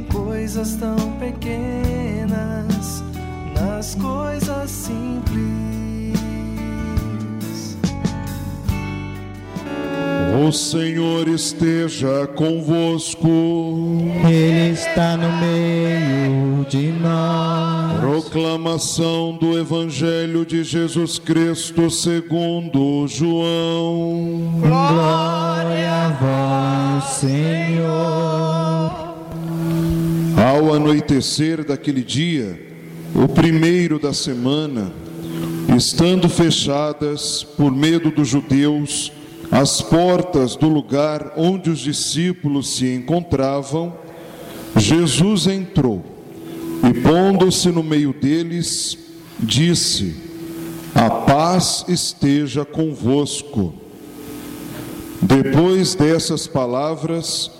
em coisas tão pequenas, nas coisas simples. O Senhor esteja convosco. Ele está no meio de nós. Proclamação do Evangelho de Jesus Cristo segundo João. Glória a vós, Senhor. Ao anoitecer daquele dia, o primeiro da semana, estando fechadas por medo dos judeus as portas do lugar onde os discípulos se encontravam, Jesus entrou e, pondo-se no meio deles, disse: A paz esteja convosco. Depois dessas palavras,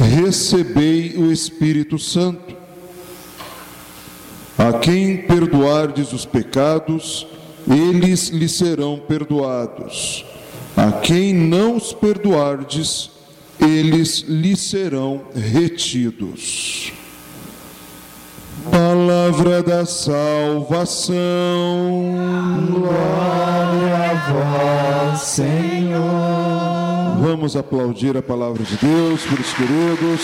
Recebei o Espírito Santo. A quem perdoardes os pecados, eles lhe serão perdoados. A quem não os perdoardes, eles lhe serão retidos. Palavra da salvação. Glória a vós, Senhor. Vamos aplaudir a palavra de Deus, meus queridos.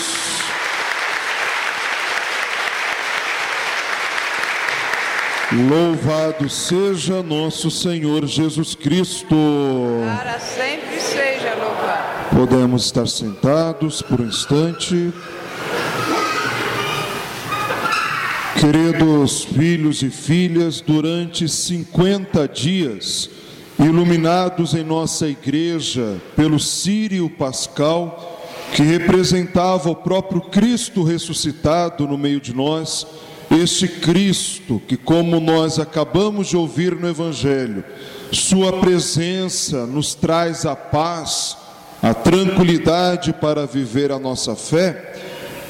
Louvado seja nosso Senhor Jesus Cristo. Para sempre seja louvado. Podemos estar sentados por um instante. Queridos filhos e filhas, durante 50 dias, iluminados em nossa igreja pelo Sírio Pascal, que representava o próprio Cristo ressuscitado no meio de nós, este Cristo, que, como nós acabamos de ouvir no Evangelho, Sua presença nos traz a paz, a tranquilidade para viver a nossa fé,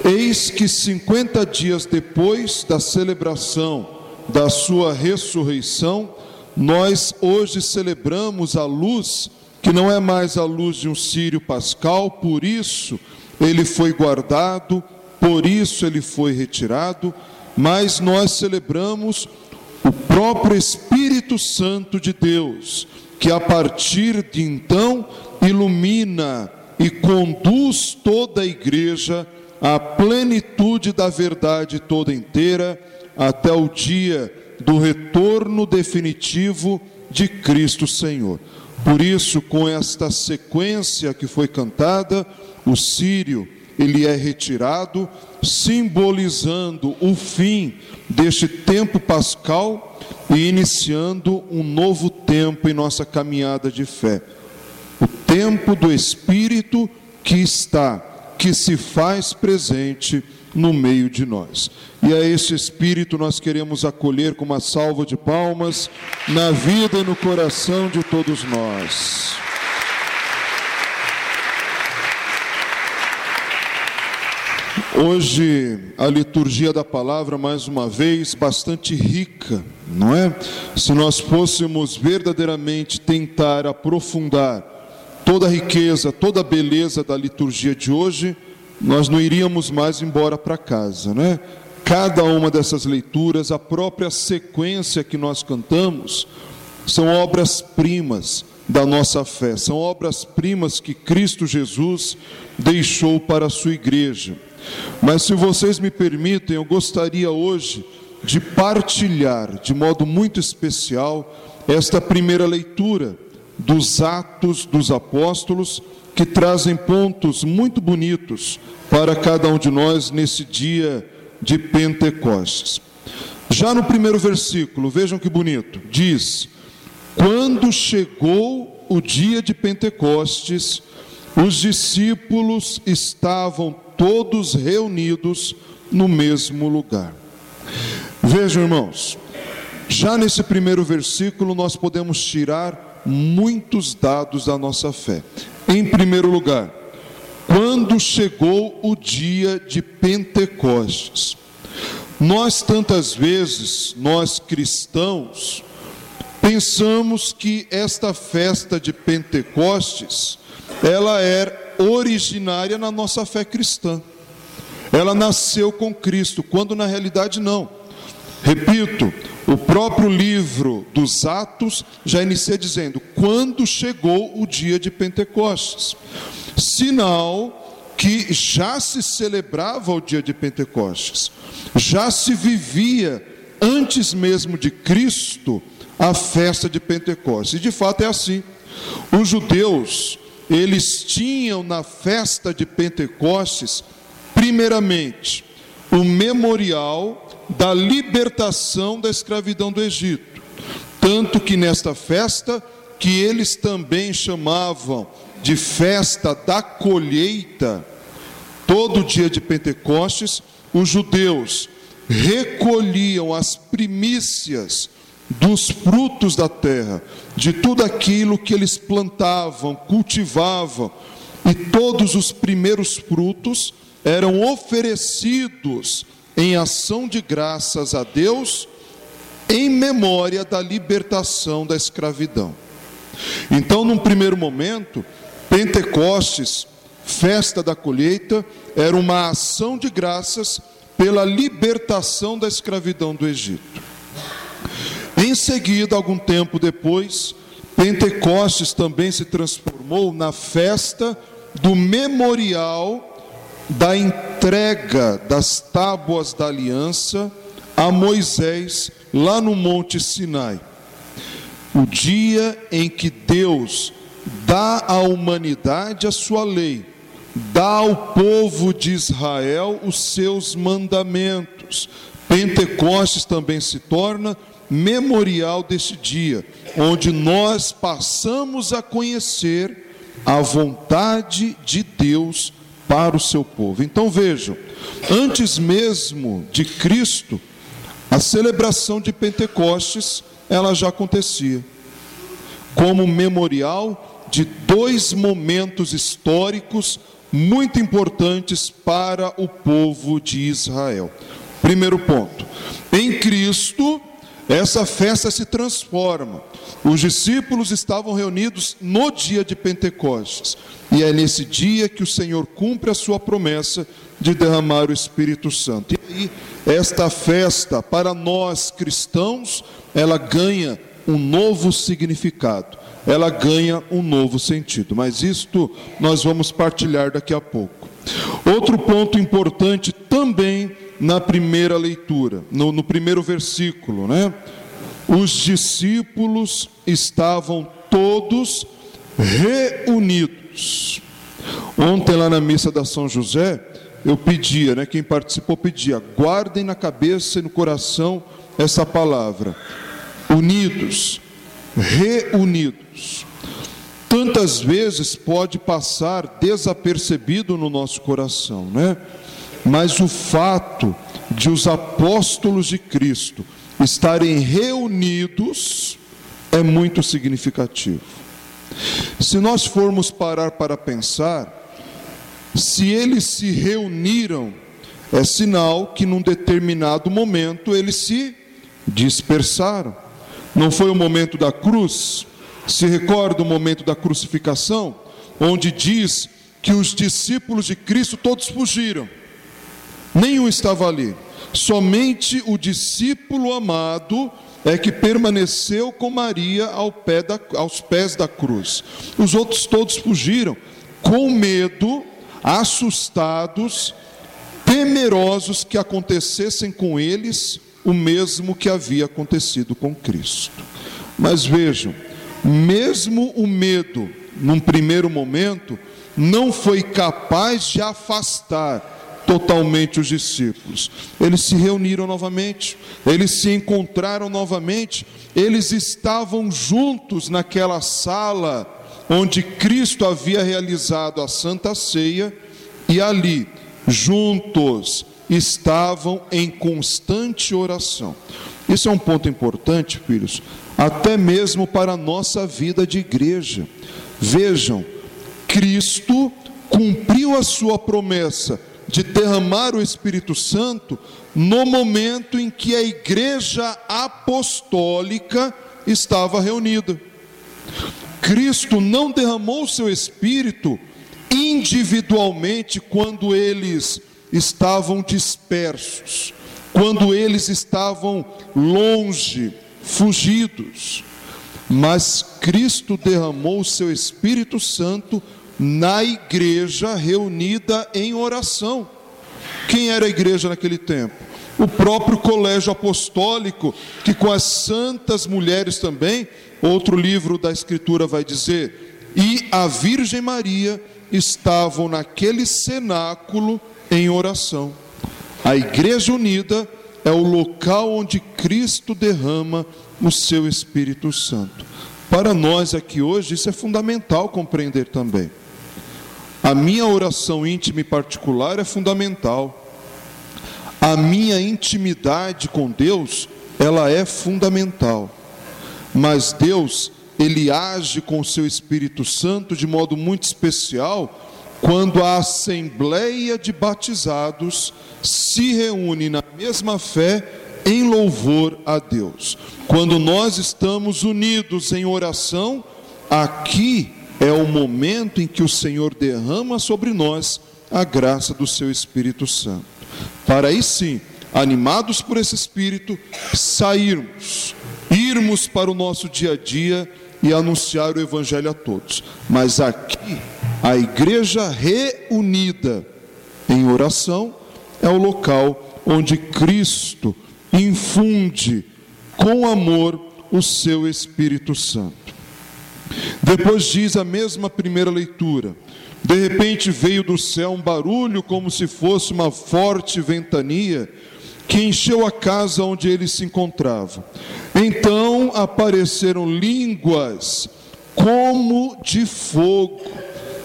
eis que 50 dias depois da celebração da Sua ressurreição, nós hoje celebramos a luz, que não é mais a luz de um Sírio Pascal, por isso ele foi guardado, por isso ele foi retirado mas nós celebramos o próprio Espírito Santo de Deus, que a partir de então ilumina e conduz toda a igreja à plenitude da verdade toda inteira, até o dia do retorno definitivo de Cristo Senhor. Por isso, com esta sequência que foi cantada, o Sírio ele é retirado, simbolizando o fim deste tempo pascal e iniciando um novo tempo em nossa caminhada de fé. O tempo do Espírito que está, que se faz presente no meio de nós. E a esse Espírito nós queremos acolher com uma salva de palmas na vida e no coração de todos nós. Hoje a liturgia da palavra, mais uma vez, bastante rica, não é? Se nós fôssemos verdadeiramente tentar aprofundar toda a riqueza, toda a beleza da liturgia de hoje, nós não iríamos mais embora para casa, né? Cada uma dessas leituras, a própria sequência que nós cantamos, são obras-primas da nossa fé, são obras-primas que Cristo Jesus deixou para a sua igreja Mas se vocês me permitem, eu gostaria hoje de partilhar de modo muito especial esta primeira leitura dos Atos dos Apóstolos, que trazem pontos muito bonitos para cada um de nós nesse dia de Pentecostes. Já no primeiro versículo, vejam que bonito, diz: Quando chegou o dia de Pentecostes, os discípulos estavam todos reunidos no mesmo lugar. Vejam, irmãos, já nesse primeiro versículo nós podemos tirar muitos dados da nossa fé. Em primeiro lugar, quando chegou o dia de Pentecostes. Nós tantas vezes, nós cristãos, pensamos que esta festa de Pentecostes, ela é originária na nossa fé cristã. Ela nasceu com Cristo, quando na realidade não. Repito, o próprio livro dos Atos já inicia dizendo: quando chegou o dia de Pentecostes. Sinal que já se celebrava o dia de Pentecostes, já se vivia antes mesmo de Cristo a festa de Pentecostes. E de fato é assim. Os judeus, eles tinham na festa de Pentecostes, primeiramente, o memorial da libertação da escravidão do Egito. Tanto que nesta festa, que eles também chamavam de festa da colheita, todo dia de Pentecostes, os judeus recolhiam as primícias dos frutos da terra, de tudo aquilo que eles plantavam, cultivavam, e todos os primeiros frutos eram oferecidos em ação de graças a Deus, em memória da libertação da escravidão. Então, num primeiro momento, Pentecostes, festa da colheita, era uma ação de graças pela libertação da escravidão do Egito. Em seguida, algum tempo depois, Pentecostes também se transformou na festa do memorial da entrega das tábuas da aliança a Moisés lá no Monte Sinai. O dia em que Deus dá à humanidade a sua lei, dá ao povo de Israel os seus mandamentos. Pentecostes também se torna memorial deste dia, onde nós passamos a conhecer a vontade de Deus para o seu povo. Então vejam, antes mesmo de Cristo, a celebração de Pentecostes, ela já acontecia como memorial de dois momentos históricos muito importantes para o povo de Israel. Primeiro ponto: em Cristo, essa festa se transforma. Os discípulos estavam reunidos no dia de Pentecostes, e é nesse dia que o Senhor cumpre a sua promessa de derramar o Espírito Santo. E aí, esta festa, para nós cristãos, ela ganha um novo significado, ela ganha um novo sentido. Mas isto nós vamos partilhar daqui a pouco. Outro ponto importante também na primeira leitura, no, no primeiro versículo, né? Os discípulos estavam todos reunidos. Ontem lá na missa da São José, eu pedia, né, quem participou pedia, guardem na cabeça e no coração essa palavra unidos, reunidos. Tantas vezes pode passar desapercebido no nosso coração, né? Mas o fato de os apóstolos de Cristo estarem reunidos é muito significativo. Se nós formos parar para pensar, se eles se reuniram, é sinal que num determinado momento eles se dispersaram. Não foi o momento da cruz? Se recorda o momento da crucificação, onde diz que os discípulos de Cristo todos fugiram. Nenhum estava ali. Somente o discípulo amado é que permaneceu com Maria ao pé da, aos pés da cruz. Os outros todos fugiram, com medo, assustados, temerosos que acontecessem com eles o mesmo que havia acontecido com Cristo. Mas vejam, mesmo o medo, num primeiro momento, não foi capaz de afastar totalmente os discípulos. Eles se reuniram novamente, eles se encontraram novamente, eles estavam juntos naquela sala onde Cristo havia realizado a Santa Ceia e ali, juntos, estavam em constante oração. Isso é um ponto importante, filhos, até mesmo para a nossa vida de igreja. Vejam, Cristo cumpriu a sua promessa de derramar o Espírito Santo no momento em que a igreja apostólica estava reunida. Cristo não derramou o seu Espírito individualmente quando eles estavam dispersos, quando eles estavam longe, fugidos. Mas Cristo derramou o seu Espírito Santo na igreja reunida em oração. Quem era a igreja naquele tempo? O próprio colégio apostólico, que com as santas mulheres também, outro livro da Escritura vai dizer, e a Virgem Maria estavam naquele cenáculo em oração. A igreja unida é o local onde Cristo derrama o seu Espírito Santo. Para nós aqui hoje, isso é fundamental compreender também. A minha oração íntima e particular é fundamental. A minha intimidade com Deus, ela é fundamental. Mas Deus, ele age com o seu Espírito Santo de modo muito especial quando a assembleia de batizados se reúne na mesma fé em louvor a Deus. Quando nós estamos unidos em oração, aqui é o momento em que o Senhor derrama sobre nós a graça do seu Espírito Santo. Para aí sim, animados por esse Espírito, sairmos, irmos para o nosso dia a dia e anunciar o Evangelho a todos. Mas aqui, a igreja reunida em oração é o local onde Cristo infunde com amor o seu Espírito Santo. Depois diz a mesma primeira leitura: de repente veio do céu um barulho como se fosse uma forte ventania que encheu a casa onde eles se encontravam. Então apareceram línguas como de fogo.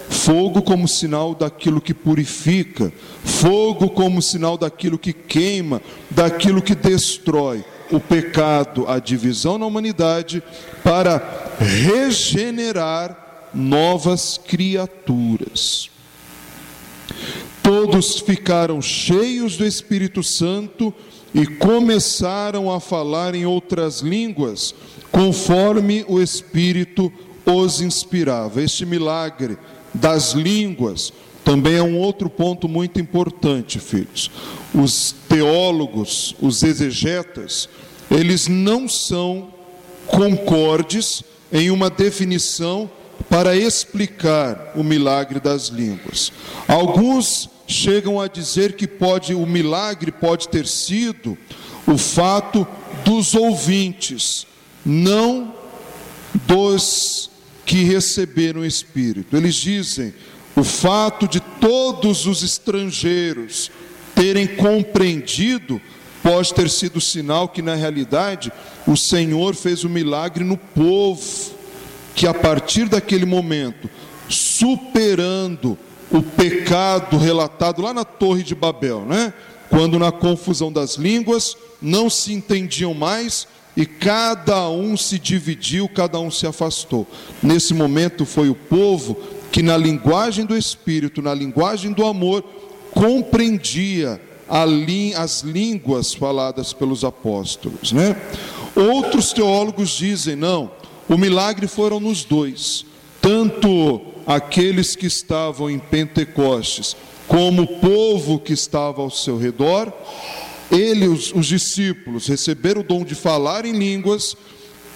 Fogo como sinal daquilo que purifica, fogo como sinal daquilo que queima, daquilo que destrói o pecado, a divisão na humanidade, para regenerar novas criaturas. Todos ficaram cheios do Espírito Santo e começaram a falar em outras línguas, conforme o Espírito os inspirava. Este milagre das línguas também é um outro ponto muito importante, filhos. Os teólogos, os exegetas, eles não são concordes em uma definição para explicar o milagre das línguas. Alguns chegam a dizer que pode o milagre pode ter sido o fato dos ouvintes, não dos que receberam o Espírito. Eles dizem o fato de todos os estrangeiros terem compreendido pode ter sido sinal que na realidade o Senhor fez o um milagre no povo, que a partir daquele momento, superando o pecado relatado lá na Torre de Babel, né? Quando na confusão das línguas não se entendiam mais e cada um se dividiu, cada um se afastou. Nesse momento foi o povo que na linguagem do espírito, na linguagem do amor, compreendia as línguas faladas pelos apóstolos, né? Outros teólogos dizem não, o milagre foram nos dois, tanto aqueles que estavam em Pentecostes, como o povo que estava ao seu redor, ele, os, os discípulos, receberam o dom de falar em línguas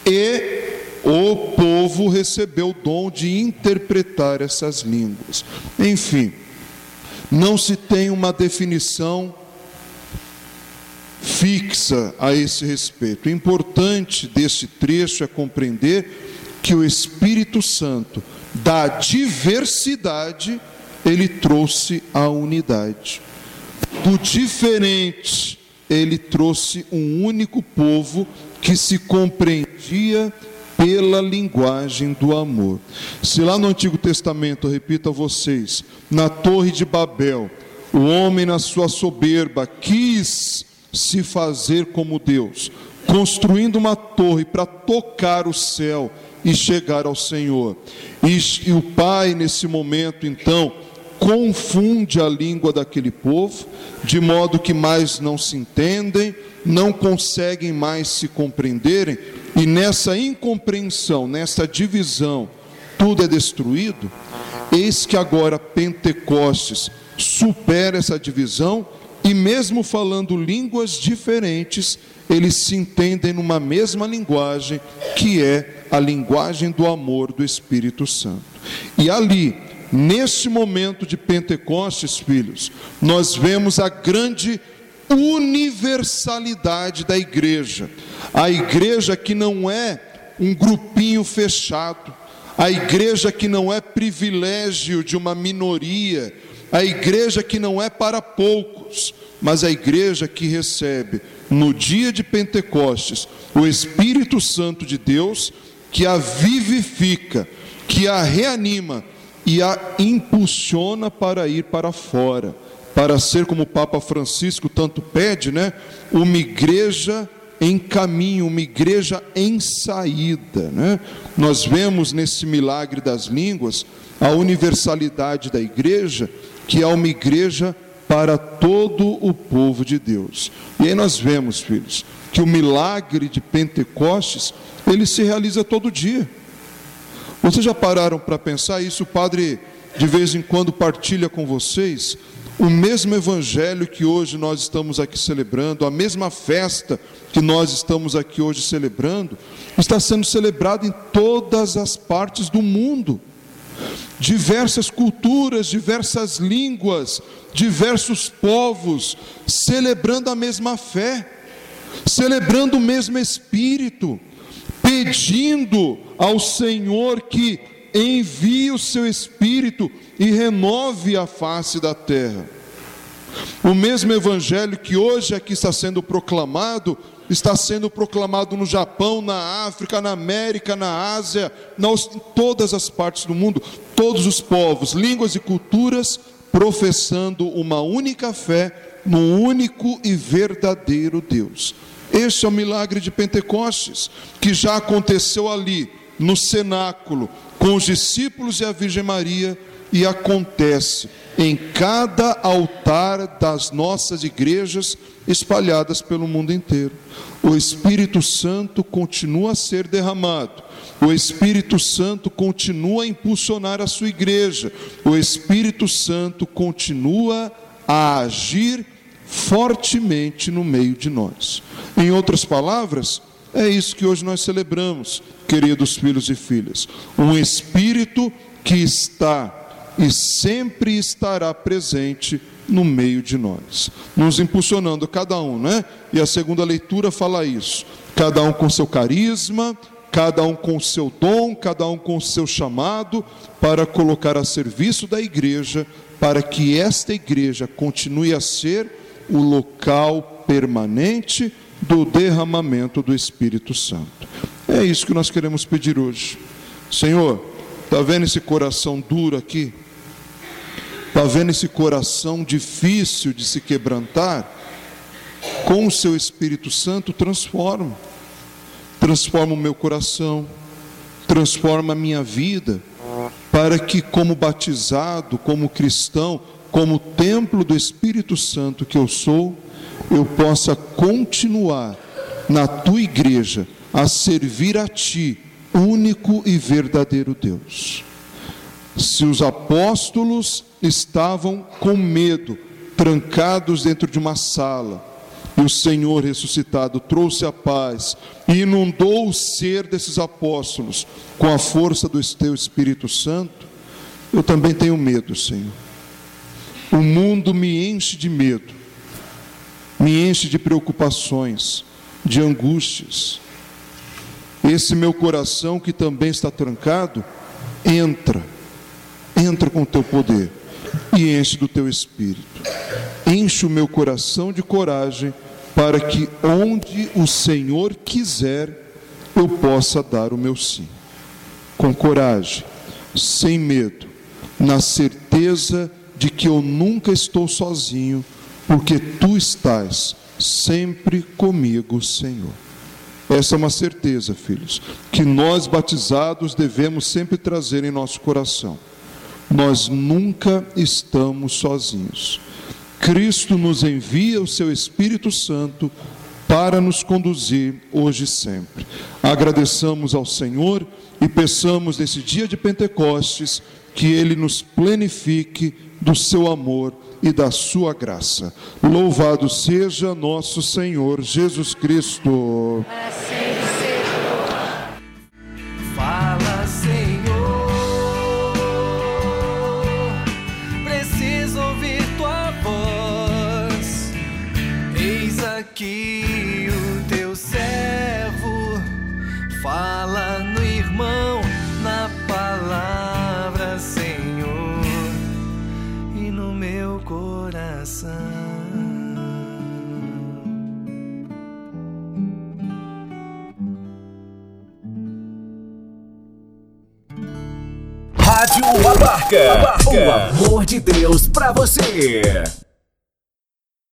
e o povo recebeu o dom de interpretar essas línguas. Enfim, Não se tem uma definição fixa a esse respeito. O importante desse trecho é compreender que o Espírito Santo, da diversidade, ele trouxe a unidade. Do diferente, ele trouxe um único povo que se compreendia pela linguagem do amor. Se lá no Antigo Testamento, repito a vocês, na Torre de Babel, o homem, na sua soberba, quis se fazer como Deus, construindo uma torre para tocar o céu e chegar ao Senhor. E, e, o Pai, nesse momento, então, confunde a língua daquele povo, de modo que mais não se entendem, não conseguem mais se compreenderem, e nessa incompreensão, nessa divisão, tudo é destruído. Eis que agora Pentecostes supera essa divisão e mesmo falando línguas diferentes, eles se entendem numa mesma linguagem, que é a linguagem do amor do Espírito Santo. E ali, neste momento de Pentecostes, filhos, nós vemos a grande universalidade da igreja. A igreja que não é um grupinho fechado, a igreja que não é privilégio de uma minoria, a igreja que não é para poucos, mas a igreja que recebe no dia de Pentecostes o Espírito Santo de Deus, que a vivifica, que a reanima e a impulsiona para ir para fora, para ser como o Papa Francisco tanto pede, né? Uma igreja em caminho, uma igreja em saída, né? Nós vemos nesse milagre das línguas a universalidade da igreja que é uma igreja para todo o povo de Deus. E aí nós vemos, filhos, que o milagre de Pentecostes, ele se realiza todo dia. Vocês já pararam para pensar isso? O padre de vez em quando partilha com vocês o mesmo evangelho que hoje nós estamos aqui celebrando, a mesma festa que nós estamos aqui hoje celebrando, está sendo celebrado em todas as partes do mundo. Diversas culturas, diversas línguas, diversos povos, celebrando a mesma fé, celebrando o mesmo Espírito, pedindo ao Senhor que envie o seu Espírito e renove a face da terra. O mesmo Evangelho que hoje aqui está sendo proclamado, está sendo proclamado no Japão, na África, na América, na Ásia, em todas as partes do mundo, todos os povos, línguas e culturas professando uma única fé no único e verdadeiro Deus. Este é o milagre de Pentecostes, que já aconteceu ali, no cenáculo, com os discípulos e a Virgem Maria, e acontece em cada altar das nossas igrejas espalhadas pelo mundo inteiro. O Espírito Santo continua a ser derramado, o Espírito Santo continua a impulsionar a sua igreja, o Espírito Santo continua a agir fortemente no meio de nós. Em outras palavras, é isso que hoje nós celebramos, queridos filhos e filhas. Um Espírito que está e sempre estará presente no meio de nós, nos impulsionando cada um, né? E a segunda leitura fala isso. Cada um com seu carisma, cada um com seu dom, cada um com seu chamado para colocar a serviço da igreja, para que esta igreja continue a ser o local permanente do derramamento do Espírito Santo. É isso que nós queremos pedir hoje. Senhor, está vendo esse coração duro aqui? Está vendo esse coração difícil de se quebrantar? Com o seu Espírito Santo, transforma. Transforma o meu coração, transforma a minha vida, para que, como batizado, como cristão, como templo do Espírito Santo que eu sou, eu possa continuar na tua igreja a servir a ti, único e verdadeiro Deus. Se os apóstolos estavam com medo, trancados dentro de uma sala. E o Senhor ressuscitado trouxe a paz e inundou o ser desses apóstolos com a força do teu Espírito Santo. Eu também tenho medo, Senhor. O mundo me enche de medo, me enche de preocupações, de angústias. Esse meu coração que também está trancado, entra, entra com o teu poder e enche do teu espírito. Enche o meu coração de coragem para que onde o Senhor quiser, eu possa dar o meu sim. Com coragem, sem medo, na certeza de que eu nunca estou sozinho, porque tu estás sempre comigo, Senhor. Essa é uma certeza, filhos, que nós batizados devemos sempre trazer em nosso coração. Nós nunca estamos sozinhos. Cristo nos envia o seu Espírito Santo para nos conduzir hoje e sempre. Agradeçamos ao Senhor e peçamos nesse dia de Pentecostes que Ele nos plenifique do seu amor e da sua graça. Louvado seja nosso Senhor Jesus Cristo. Assim Rádio